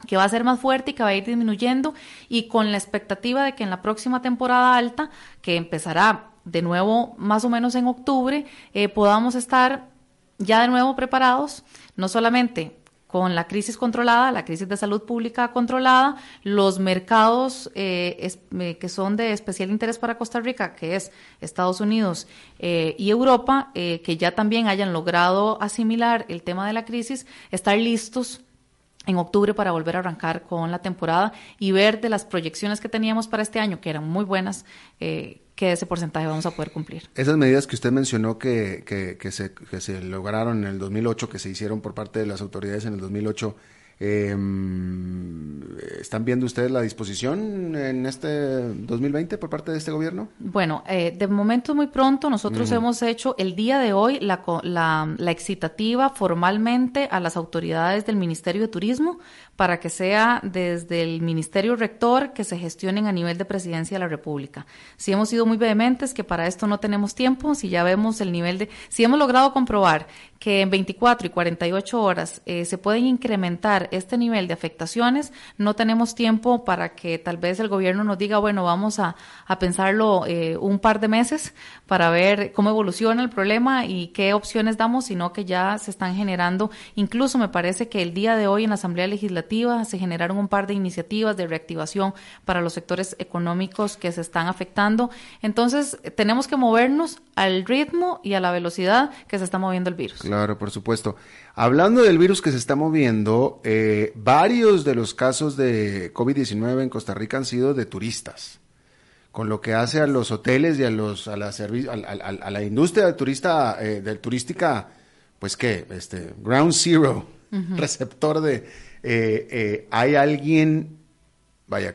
que va a ser más fuerte y que va a ir disminuyendo y con la expectativa de que en la próxima temporada alta, que empezará de nuevo más o menos en octubre, eh, podamos estar ya de nuevo preparados, no solamente con la crisis controlada, la crisis de salud pública controlada, los mercados eh, eh, que son de especial interés para Costa Rica, que es Estados Unidos y Europa, que ya también hayan logrado asimilar el tema de la crisis, estar listos en octubre para volver a arrancar con la temporada y ver de las proyecciones que teníamos para este año, que eran muy buenas, eh, que ese porcentaje vamos a poder cumplir. Esas medidas que usted mencionó que, que, que, se, que se lograron en el 2008, que se hicieron por parte de las autoridades en el 2008, eh, ¿Están viendo ustedes la disposición en este 2020 por parte de este gobierno? Bueno, eh, de momento muy pronto nosotros hemos hecho el día de hoy la, la, la, excitativa formalmente a las autoridades del Ministerio de Turismo para que sea desde el Ministerio Rector que se gestionen a nivel de Presidencia de la República. Si hemos sido muy vehementes que para esto no tenemos tiempo, si ya vemos el nivel de, si hemos logrado comprobar que en 24 y 48 horas eh, se pueden incrementar este nivel de afectaciones, no tenemos tiempo para que tal vez el gobierno nos diga, bueno, vamos a, a pensarlo eh, un par de meses para ver cómo evoluciona el problema y qué opciones damos, sino que ya se están generando, incluso me parece que el día de hoy en la Asamblea Legislativa se generaron un par de iniciativas de reactivación para los sectores económicos que se están afectando. Entonces, tenemos que movernos al ritmo y a la velocidad que se está moviendo el virus. Claro, por supuesto. Hablando del virus que se está moviendo, eh, varios de los casos de COVID-19 en Costa Rica han sido de turistas con lo que hace a los hoteles y a los a la a, la industria turista eh, del turística pues qué este ground zero receptor de eh, eh, hay alguien, vaya,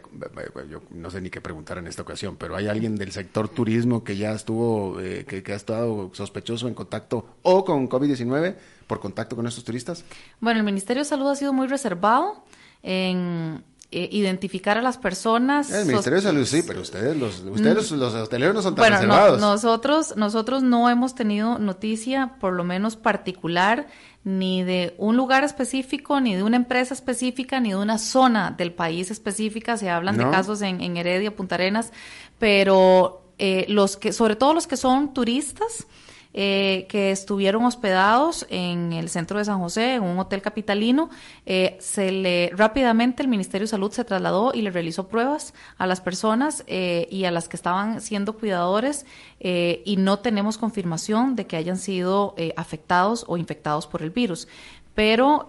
yo no sé ni qué preguntar en esta ocasión, pero hay alguien del sector turismo que ya estuvo, eh, que, ha estado sospechoso en contacto o con COVID-19 por contacto con estos turistas? Bueno, el Ministerio de Salud ha sido muy reservado en identificar a las personas. El Ministerio de Salud sí, pero ustedes, los, ustedes los, hoteleros no son tan reservados. nosotros, nosotros no hemos tenido noticia, por lo menos particular, ni de un lugar específico, ni de una empresa específica, ni de una zona del país específica. Se hablan de casos en, en, Heredia, Punta Arenas, pero eh, los que, sobre todo los que son turistas, eh, que estuvieron hospedados en el centro de San José, en un hotel capitalino. Eh, se le rápidamente el Ministerio de Salud se trasladó y le realizó pruebas a las personas eh, y a las que estaban siendo cuidadores y no tenemos confirmación de que hayan sido afectados o infectados por el virus. Pero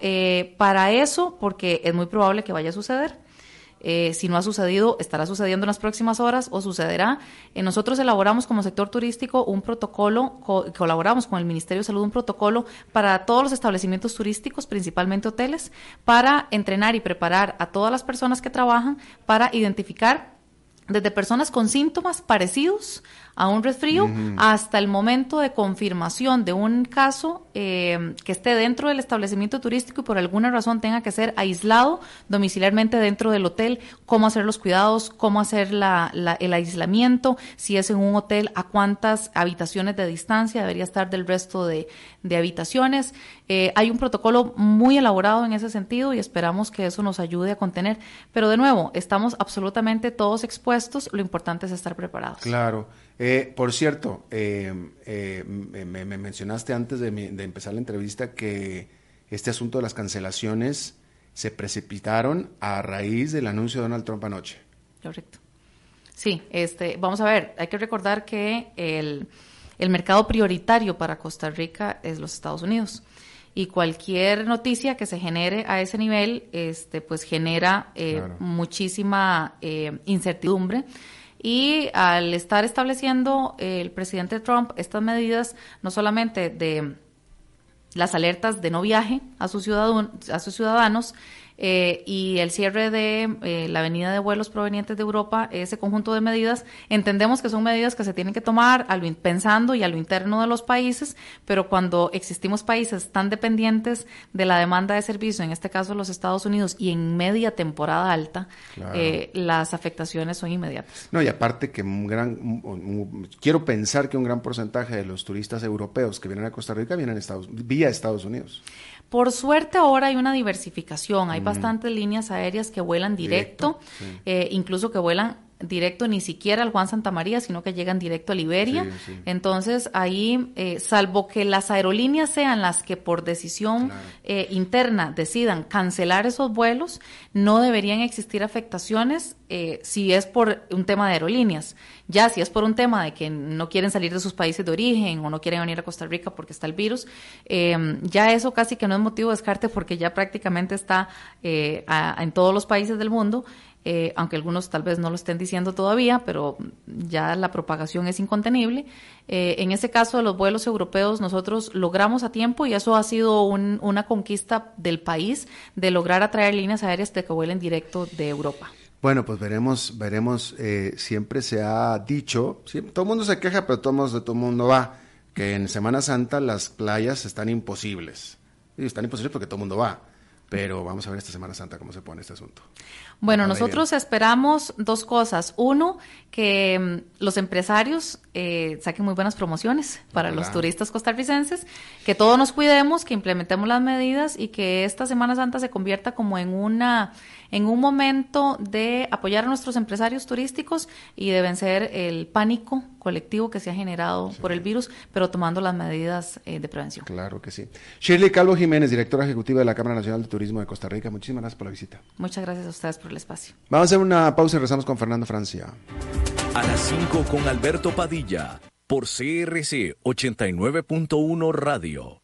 para eso, porque es muy probable que vaya a suceder, eh, si no ha sucedido, estará sucediendo en las próximas horas o sucederá. Eh, nosotros elaboramos como sector turístico un protocolo, colaboramos con el Ministerio de Salud un protocolo para todos los establecimientos turísticos, principalmente hoteles, para entrenar y preparar a todas las personas que trabajan para identificar desde personas con síntomas parecidos a un resfrío hasta el momento de confirmación de un caso eh, que esté dentro del establecimiento turístico y por alguna razón tenga que ser aislado domiciliarmente dentro del hotel, cómo hacer los cuidados, cómo hacer la, el aislamiento, si es en un hotel, a cuántas habitaciones de distancia debería estar del resto de, de habitaciones. Eh, hay un protocolo muy elaborado en ese sentido y esperamos que eso nos ayude a contener. Pero de nuevo, estamos absolutamente todos expuestos, lo importante es estar preparados. Claro. Eh, por cierto, eh, eh, me, mencionaste antes de, empezar la entrevista que este asunto de las cancelaciones se precipitaron a raíz del anuncio de Donald Trump anoche. Correcto. Sí, este, vamos a ver, hay que recordar que el, mercado prioritario para Costa Rica es los Estados Unidos y cualquier noticia que se genere a ese nivel, este, pues genera muchísima incertidumbre y al estar estableciendo el presidente Trump estas medidas, no solamente de las alertas de no viaje a sus, ciudadanos, a sus ciudadanos eh, y el cierre de eh, la avenida de vuelos provenientes de Europa, ese conjunto de medidas, entendemos que son medidas que se tienen que tomar a lo, pensando y a lo interno de los países, pero cuando existimos países tan dependientes de la demanda de servicio, en este caso los Estados Unidos, y en media temporada alta, eh, las afectaciones son inmediatas. No, y aparte que un gran, quiero pensar que un gran porcentaje de los turistas europeos que vienen a Costa Rica vienen a Estados, vía Estados Unidos. Por suerte ahora hay una diversificación, hay bastantes líneas aéreas que vuelan directo, eh, incluso que vuelan directo ni siquiera al Juan Santa María, sino que llegan directo a Liberia. Entonces, ahí, eh, salvo que las aerolíneas sean las que por decisión eh, interna decidan cancelar esos vuelos, no deberían existir afectaciones eh, si es por un tema de aerolíneas. Ya si es por un tema de que no quieren salir de sus países de origen o no quieren venir a Costa Rica porque está el virus, ya eso casi que no es motivo de descarte porque ya prácticamente está en todos los países del mundo. Eh, aunque algunos tal vez no lo estén diciendo todavía, pero ya la propagación es incontenible. Eh, en ese caso de los vuelos europeos, nosotros logramos a tiempo y eso ha sido una conquista del país de lograr atraer líneas aéreas de que vuelen directo de Europa. Bueno, pues veremos, veremos. Eh, siempre se ha dicho, todo el mundo se queja, pero todo, de todo el mundo va, que en Semana Santa las playas están imposibles. Y están imposibles porque todo el mundo va. Pero vamos a ver esta Semana Santa cómo se pone este asunto. Bueno, nosotros esperamos dos cosas. Uno, que mm, los empresarios eh, saquen muy buenas promociones para los turistas costarricenses, que todos nos cuidemos, que implementemos las medidas y que esta Semana Santa se convierta como en una en un momento de apoyar a nuestros empresarios turísticos y de vencer el pánico colectivo que se ha generado por el virus, pero tomando las medidas eh, de prevención. Claro que sí. Shirley Calvo Jiménez, directora ejecutiva de la Cámara Nacional de Turismo de Costa Rica, muchísimas gracias por la visita. Muchas gracias a ustedes por el espacio. Vamos a hacer una pausa y regresamos con Fernando Francia. A las 5 con Alberto Padilla, por CRC 89.1 Radio.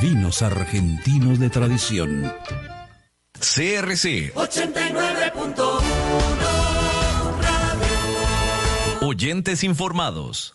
vinos argentinos de tradición. CRC 89.1 Oyentes informados.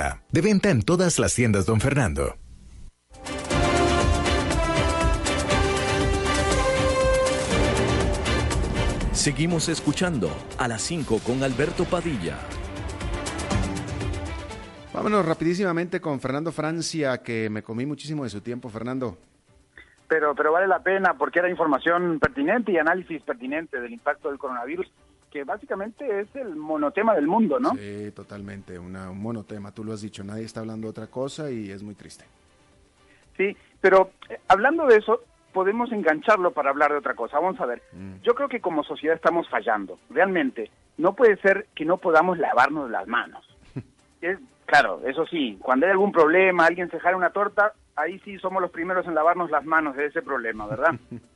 De venta en todas las tiendas, don Fernando. Seguimos escuchando a las 5 con Alberto Padilla. Vámonos rapidísimamente con Fernando Francia, que me comí muchísimo de su tiempo, Fernando. Pero, pero vale la pena porque era información pertinente y análisis pertinente del impacto del coronavirus que básicamente es el monotema del mundo, ¿no? Sí, totalmente, un monotema, tú lo has dicho, nadie está hablando de otra cosa y es muy triste. Sí, pero eh, hablando de eso, podemos engancharlo para hablar de otra cosa. Vamos a ver, mm. yo creo que como sociedad estamos fallando, realmente. No puede ser que no podamos lavarnos las manos. es, claro, eso sí, cuando hay algún problema, alguien se jala una torta, ahí sí somos los primeros en lavarnos las manos de ese problema, ¿verdad?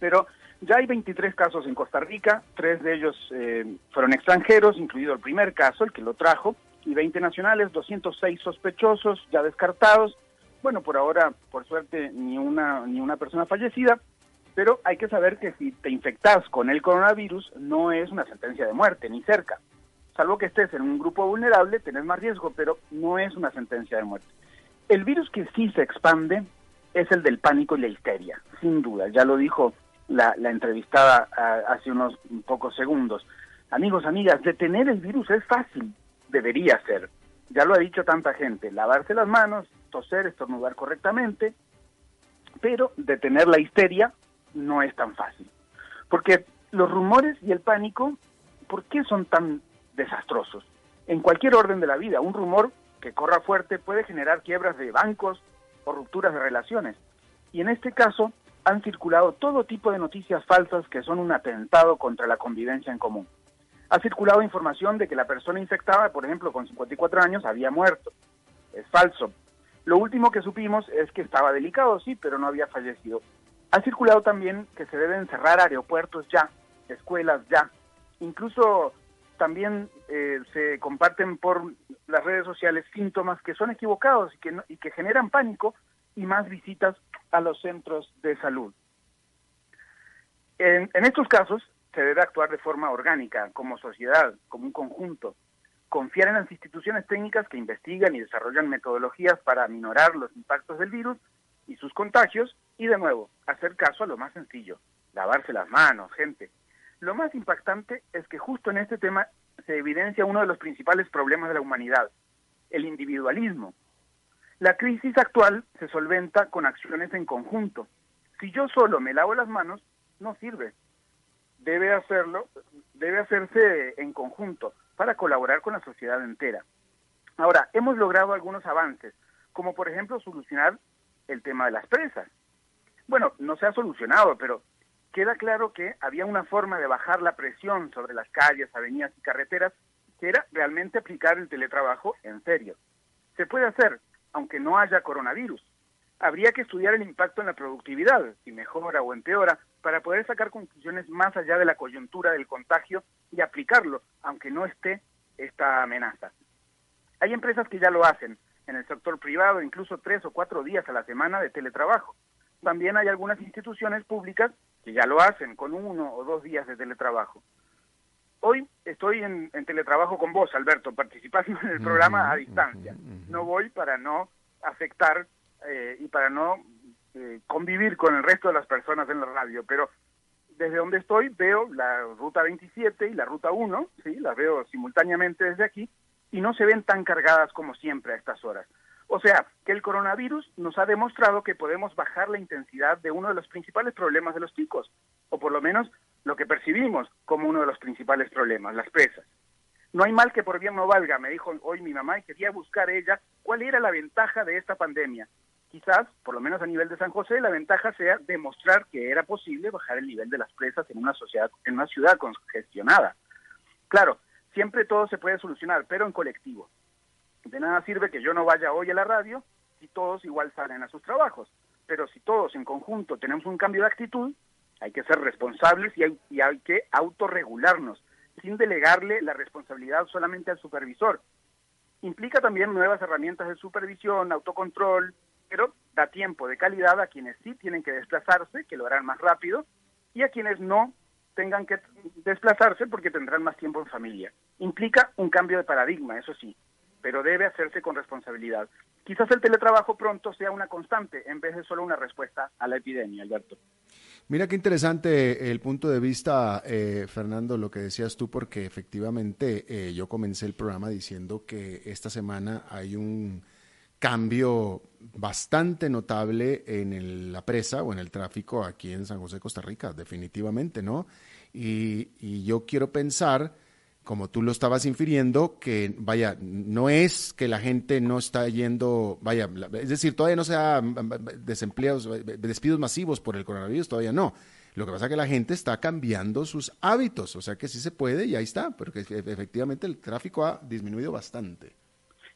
Pero ya hay 23 casos en Costa Rica, tres de ellos eh, fueron extranjeros, incluido el primer caso, el que lo trajo, y 20 nacionales, 206 sospechosos ya descartados. Bueno, por ahora, por suerte, ni una, ni una persona fallecida, pero hay que saber que si te infectas con el coronavirus no es una sentencia de muerte, ni cerca. Salvo que estés en un grupo vulnerable, tenés más riesgo, pero no es una sentencia de muerte. El virus que sí se expande es el del pánico y la histeria, sin duda. Ya lo dijo la, entrevistada ah, hace unos pocos segundos. Amigos, amigas, detener el virus es fácil, debería ser. Ya lo ha dicho tanta gente, lavarse las manos, toser, estornudar correctamente, pero detener la histeria no es tan fácil. Porque los rumores y el pánico, ¿por qué son tan desastrosos? En cualquier orden de la vida, un rumor que corra fuerte puede generar quiebras de bancos o rupturas de relaciones. Y en este caso han circulado todo tipo de noticias falsas que son un atentado contra la convivencia en común. Ha circulado información de que la persona infectada, por ejemplo, con 54 años, había muerto. Es falso. Lo último que supimos es que estaba delicado, sí, pero no había fallecido. Ha circulado también que se deben cerrar aeropuertos ya, escuelas ya. Incluso también eh, se comparten por las redes sociales síntomas que son equivocados y que, y que generan pánico y más visitas a los centros de salud. En, estos casos se debe actuar de forma orgánica, como sociedad, como un conjunto. Confiar en las instituciones técnicas que investigan y desarrollan metodologías para aminorar los impactos del virus y sus contagios y de nuevo, hacer caso a lo más sencillo, lavarse las manos, gente. Lo más impactante es que justo en este tema se evidencia uno de los principales problemas de la humanidad, el individualismo. La crisis actual se solventa con acciones en conjunto. Si yo solo me lavo las manos, no sirve. Debe hacerlo, debe hacerse en conjunto para colaborar con la sociedad entera. Ahora, hemos logrado algunos avances, como por ejemplo solucionar el tema de las presas. Bueno, no se ha solucionado, pero queda claro que había una forma de bajar la presión sobre las calles, avenidas y carreteras que era realmente aplicar el teletrabajo en serio. Se puede hacer, aunque no haya coronavirus. Habría que estudiar el impacto en la productividad, si mejora o empeora, para poder sacar conclusiones más allá de la coyuntura del contagio y aplicarlo, aunque no esté esta amenaza. Hay empresas que ya lo hacen, en el sector privado, incluso tres o cuatro días a la semana de teletrabajo. También hay algunas instituciones públicas que ya lo hacen con uno o dos días de teletrabajo. Hoy estoy en, teletrabajo con vos, Alberto, participando en el programa a distancia. No voy para no afectar eh, y para no eh, convivir con el resto de las personas en la radio, pero desde donde estoy veo la ruta 27 y la ruta 1, sí, las veo simultáneamente desde aquí, y no se ven tan cargadas como siempre a estas horas. O sea, que el coronavirus nos ha demostrado que podemos bajar la intensidad de uno de los principales problemas de los chicos, o por lo menos lo que percibimos como uno de los principales problemas, las presas. No hay mal que por bien no valga, me dijo hoy mi mamá y quería buscar ella cuál era la ventaja de esta pandemia. Quizás, por lo menos a nivel de San José, la ventaja sea demostrar que era posible bajar el nivel de las presas en una sociedad, en una ciudad congestionada. Claro, siempre todo se puede solucionar, pero en colectivo. De nada sirve que yo no vaya hoy a la radio si todos igual salen a sus trabajos. Pero si todos en conjunto tenemos un cambio de actitud, hay que ser responsables y hay, y hay que autorregularnos, sin delegarle la responsabilidad solamente al supervisor. Implica también nuevas herramientas de supervisión, autocontrol, pero da tiempo de calidad a quienes sí tienen que desplazarse, que lo harán más rápido, y a quienes no tengan que desplazarse porque tendrán más tiempo en familia. Implica un cambio de paradigma, eso sí, pero debe hacerse con responsabilidad. Quizás el teletrabajo pronto sea una constante en vez de solo una respuesta a la epidemia, Alberto. Mira qué interesante el punto de vista, eh, Fernando, lo que decías tú, porque efectivamente eh, yo comencé el programa diciendo que esta semana hay un cambio bastante notable en la presa o en el tráfico aquí en San José, Costa Rica, definitivamente, ¿no? Y, yo quiero pensar, como tú lo estabas infiriendo, que vaya, no es que la gente no está yendo, vaya, es decir, todavía no se desempleados, despidos masivos por el coronavirus, todavía no. Lo que pasa es que la gente está cambiando sus hábitos, o sea que sí se puede y ahí está, porque efectivamente el tráfico ha disminuido bastante.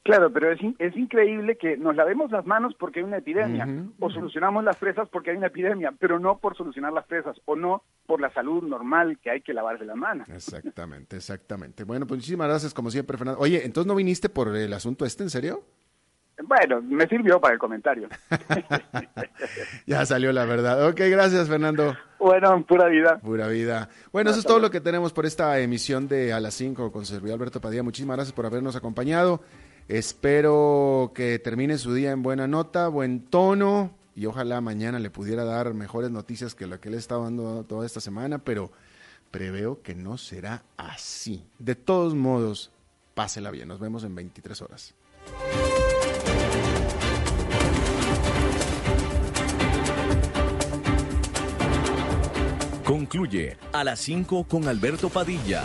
Claro, pero es, es increíble que nos lavemos las manos porque hay una epidemia, o solucionamos las presas porque hay una epidemia, pero no por solucionar las presas, o no por la salud normal que hay que lavarse las manos. Exactamente, exactamente. Bueno, pues muchísimas gracias como siempre, Fernando. Oye, ¿entonces no viniste por el asunto este, en serio? Bueno, me sirvió para el comentario. ya salió la verdad. Ok, gracias, Fernando. Bueno, pura vida. Pura vida. Bueno, eso es todo lo que tenemos por esta emisión de A las 5 con servidor Alberto Padilla. Muchísimas gracias por habernos acompañado. Espero que termine su día en buena nota, buen tono y ojalá mañana le pudiera dar mejores noticias que lo que le estado dando toda esta semana, pero preveo que no será así. De todos modos, pásela bien. Nos vemos en 23 horas. Concluye a las 5 con Alberto Padilla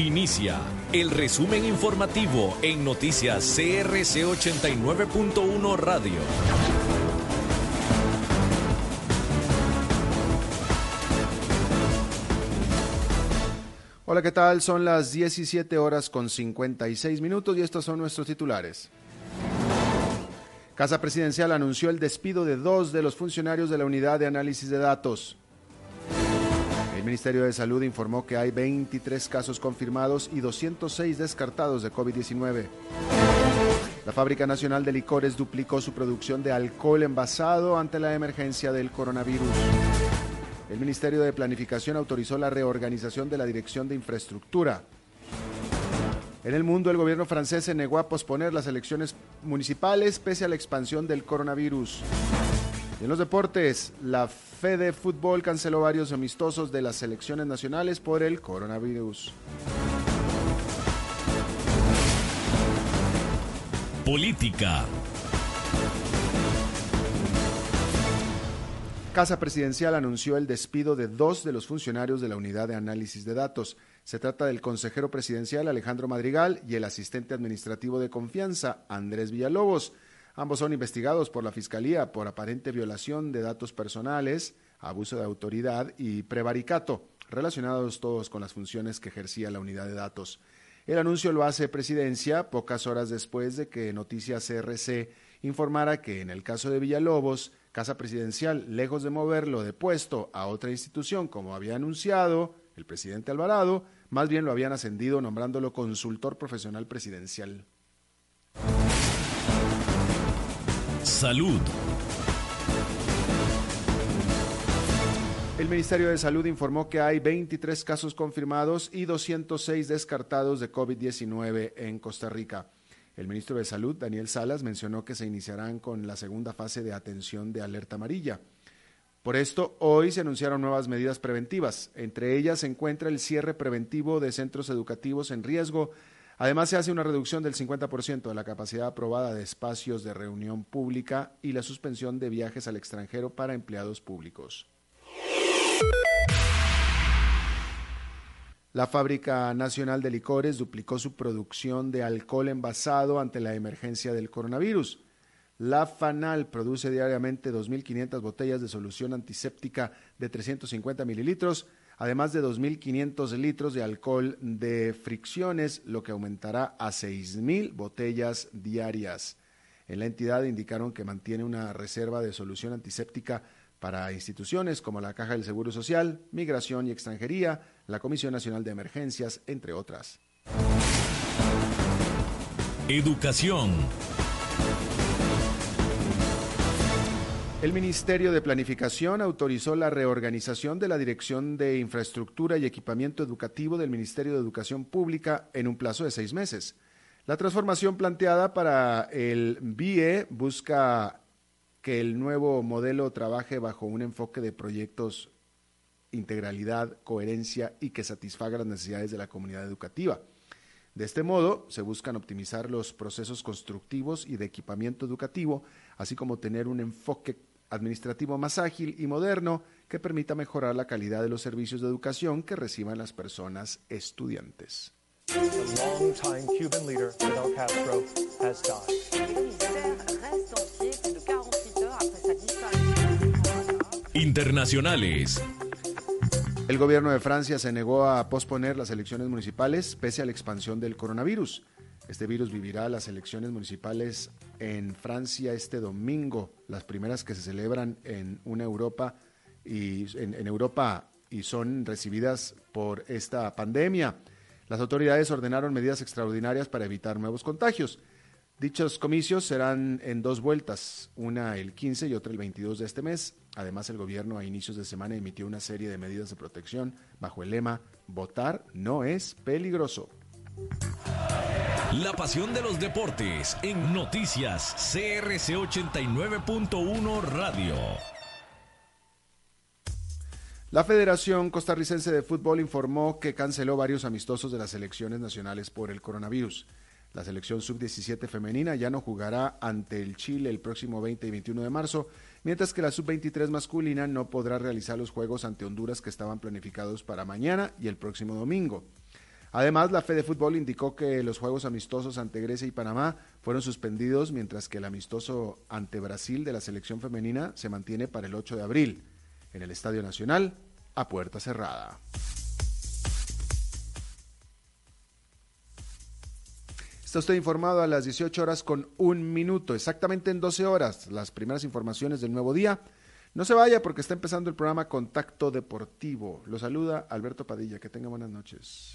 Inicia el resumen informativo en noticias CRC 89.1 Radio. Hola, ¿qué tal? Son las 17 horas con 56 minutos y estos son nuestros titulares. Casa Presidencial anunció el despido de dos de los funcionarios de la Unidad de Análisis de Datos. El Ministerio de Salud informó que hay 23 casos confirmados y 206 descartados de COVID-19. La Fábrica Nacional de Licores duplicó su producción de alcohol envasado ante la emergencia del coronavirus. El Ministerio de Planificación autorizó la reorganización de la Dirección de Infraestructura. En el mundo, el gobierno francés se negó a posponer las elecciones municipales pese a la expansión del coronavirus. En los deportes, la Fede Fútbol canceló varios amistosos de las selecciones nacionales por el coronavirus. Política. Casa Presidencial anunció el despido de dos de los funcionarios de la Unidad de Análisis de Datos. Se trata del consejero presidencial Alejandro Madrigal y el asistente administrativo de confianza Andrés Villalobos. Ambos son investigados por la Fiscalía por aparente violación de datos personales, abuso de autoridad y prevaricato, relacionados todos con las funciones que ejercía la unidad de datos. El anuncio lo hace Presidencia pocas horas después de que Noticias CRC informara que en el caso de Villalobos, Casa Presidencial, lejos de moverlo de puesto a otra institución, como había anunciado el presidente Alvarado, más bien lo habían ascendido nombrándolo consultor profesional presidencial. Salud. El Ministerio de Salud informó que hay 23 casos confirmados y 206 descartados de COVID-19 en Costa Rica. El ministro de Salud, Daniel Salas, mencionó que se iniciarán con la segunda fase de atención de alerta amarilla. Por esto, hoy se anunciaron nuevas medidas preventivas. Entre ellas se encuentra el cierre preventivo de centros educativos en riesgo Además, se hace una reducción del 50% de la capacidad aprobada de espacios de reunión pública y la suspensión de viajes al extranjero para empleados públicos. La Fábrica Nacional de Licores duplicó su producción de alcohol envasado ante la emergencia del coronavirus. La FANAL produce diariamente 2.500 botellas de solución antiséptica de 350 mililitros además de 2.500 litros de alcohol de fricciones, lo que aumentará a 6.000 botellas diarias. En la entidad indicaron que mantiene una reserva de solución antiséptica para instituciones como la Caja del Seguro Social, Migración y Extranjería, la Comisión Nacional de Emergencias, entre otras. Educación. El Ministerio de Planificación autorizó la reorganización de la Dirección de Infraestructura y Equipamiento Educativo del Ministerio de Educación Pública en un plazo de seis meses. La transformación planteada para el BIE busca que el nuevo modelo trabaje bajo un enfoque de proyectos, integralidad, coherencia y que satisfaga las necesidades de la comunidad educativa. De este modo, se buscan optimizar los procesos constructivos y de equipamiento educativo, así como tener un enfoque administrativo más ágil y moderno que permita mejorar la calidad de los servicios de educación que reciban las personas estudiantes. Internacionales. El gobierno de Francia se negó a posponer las elecciones municipales pese a la expansión del coronavirus. Este virus vivirá las elecciones municipales en Francia este domingo, las primeras que se celebran en una Europa y en, Europa y son recibidas por esta pandemia. Las autoridades ordenaron medidas extraordinarias para evitar nuevos contagios. Dichos comicios serán en dos vueltas, una el 15 y otra el 22 de este mes. Además, el gobierno a inicios de semana emitió una serie de medidas de protección bajo el lema Votar no es peligroso. La pasión de los deportes en noticias CRC 89.1 Radio. La Federación Costarricense de Fútbol informó que canceló varios amistosos de las selecciones nacionales por el coronavirus. La selección sub-17 femenina ya no jugará ante el Chile el próximo 20 y 21 de marzo, mientras que la sub-23 masculina no podrá realizar los juegos ante Honduras que estaban planificados para mañana y el próximo domingo. Además, la Fede Fútbol indicó que los juegos amistosos ante Grecia y Panamá fueron suspendidos, mientras que el amistoso ante Brasil de la selección femenina se mantiene para el 8 de abril, en el Estadio Nacional, a puerta cerrada. Está usted informado a las 18 horas con un minuto, exactamente en 12 horas, las primeras informaciones del nuevo día. No se vaya porque está empezando el programa Contacto Deportivo. Lo saluda Alberto Padilla. Que tenga buenas noches.